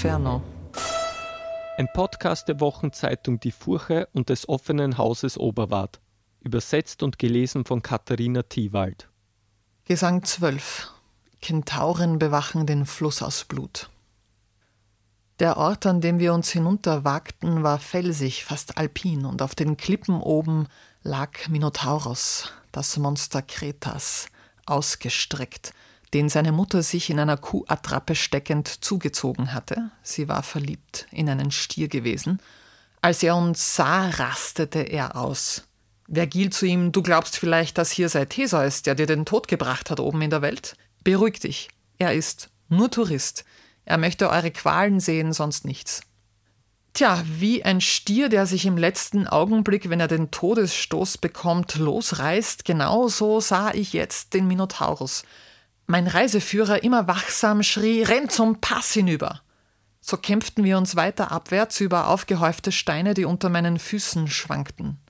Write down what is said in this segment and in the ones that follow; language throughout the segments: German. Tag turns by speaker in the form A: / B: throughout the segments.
A: Inferno.
B: Ein Podcast der Wochenzeitung Die Furche und des offenen Hauses Oberwart. Übersetzt und gelesen von Katharina Thiewald.
A: Gesang 12. Kentauren bewachen den Fluss aus Blut. Der Ort, an dem wir uns hinunterwagten, war felsig, fast alpin, und auf den Klippen oben lag Minotauros, das Monster Kretas, ausgestreckt, den seine Mutter sich in einer Kuhattrappe steckend zugezogen hatte. Sie war verliebt in einen Stier gewesen. Als er uns sah, rastete er aus. Vergil zu ihm, du glaubst vielleicht, dass hier sei Theseus, der dir den Tod gebracht hat oben in der Welt? Beruhig dich, er ist nur Tourist. Er möchte eure Qualen sehen, sonst nichts. Tja, wie ein Stier, der sich im letzten Augenblick, wenn er den Todesstoß bekommt, losreißt, genau so sah ich jetzt den Minotaurus. Mein Reiseführer immer wachsam schrie, renn zum Pass hinüber. So kämpften wir uns weiter abwärts über aufgehäufte Steine, die unter meinen Füßen schwankten.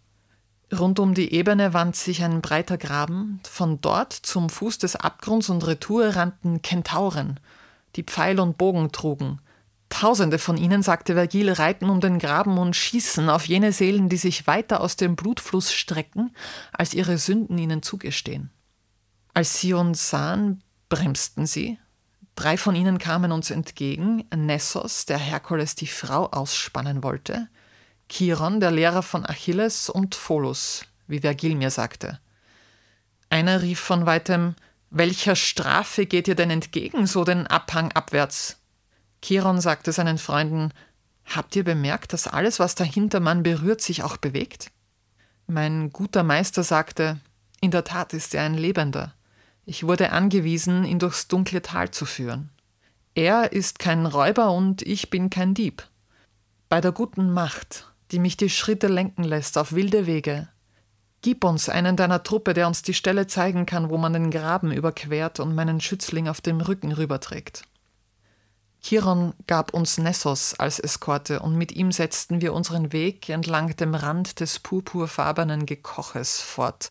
A: Rund um die Ebene wand sich ein breiter Graben, von dort zum Fuß des Abgrunds und Retour rannten Kentauren, die Pfeil und Bogen trugen. Tausende von ihnen, sagte Vergil, reiten um den Graben und schießen auf jene Seelen, die sich weiter aus dem Blutfluss strecken, als ihre Sünden ihnen zugestehen. Als sie uns sahen, bremsten sie. Drei von ihnen kamen uns entgegen: Nessos, der Herkules die Frau ausspannen wollte, Chiron, der Lehrer von Achilles, und Pholus, wie Vergil mir sagte. Einer rief von weitem: Welcher Strafe geht ihr denn entgegen, so den Abhang abwärts? Chiron sagte seinen Freunden: Habt ihr bemerkt, dass alles, was der Hintermann berührt, sich auch bewegt? Mein guter Meister sagte: In der Tat ist er ein Lebender. Ich wurde angewiesen, ihn durchs dunkle Tal zu führen. Er ist kein Räuber und ich bin kein Dieb. Bei der guten Macht, die mich die Schritte lenken lässt auf wilde Wege, gib uns einen deiner Truppe, der uns die Stelle zeigen kann, wo man den Graben überquert und meinen Schützling auf dem Rücken rüberträgt. Chiron gab uns Nessos als Eskorte und mit ihm setzten wir unseren Weg entlang dem Rand des purpurfarbenen Gekoches fort,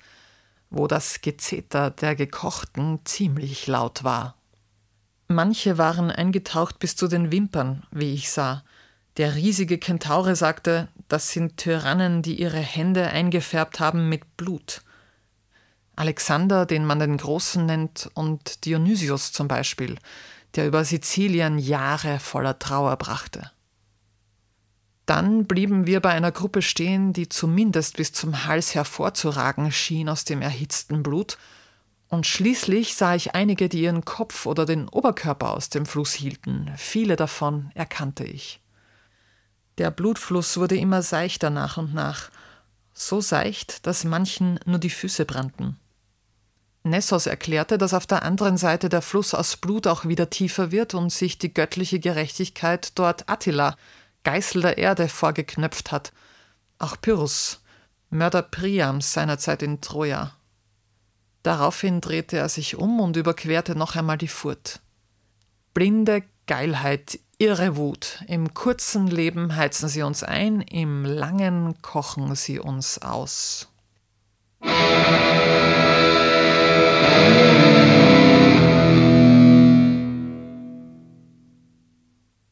A: wo das Gezeter der Gekochten ziemlich laut war. Manche waren eingetaucht bis zu den Wimpern, wie ich sah. Der riesige Kentaure sagte, das sind Tyrannen, die ihre Hände eingefärbt haben mit Blut. Alexander, den man den Großen nennt, und Dionysius zum Beispiel, der über Sizilien Jahre voller Trauer brachte. Dann blieben wir bei einer Gruppe stehen, die zumindest bis zum Hals hervorzuragen schien aus dem erhitzten Blut, und schließlich sah ich einige, die ihren Kopf oder den Oberkörper aus dem Fluss hielten. Viele davon erkannte ich. Der Blutfluss wurde immer seichter nach und nach, so seicht, dass manchen nur die Füße brannten. Nessos erklärte, dass auf der anderen Seite der Fluss aus Blut auch wieder tiefer wird und sich die göttliche Gerechtigkeit dort Attila, Geißel der Erde vorgeknöpft hat. Auch Pyrrhus, Mörder Priams seinerzeit in Troja. Daraufhin drehte er sich um und überquerte noch einmal die Furt. Blinde Geilheit, irre Wut. Im kurzen Leben heizen sie uns ein, im langen kochen sie uns aus.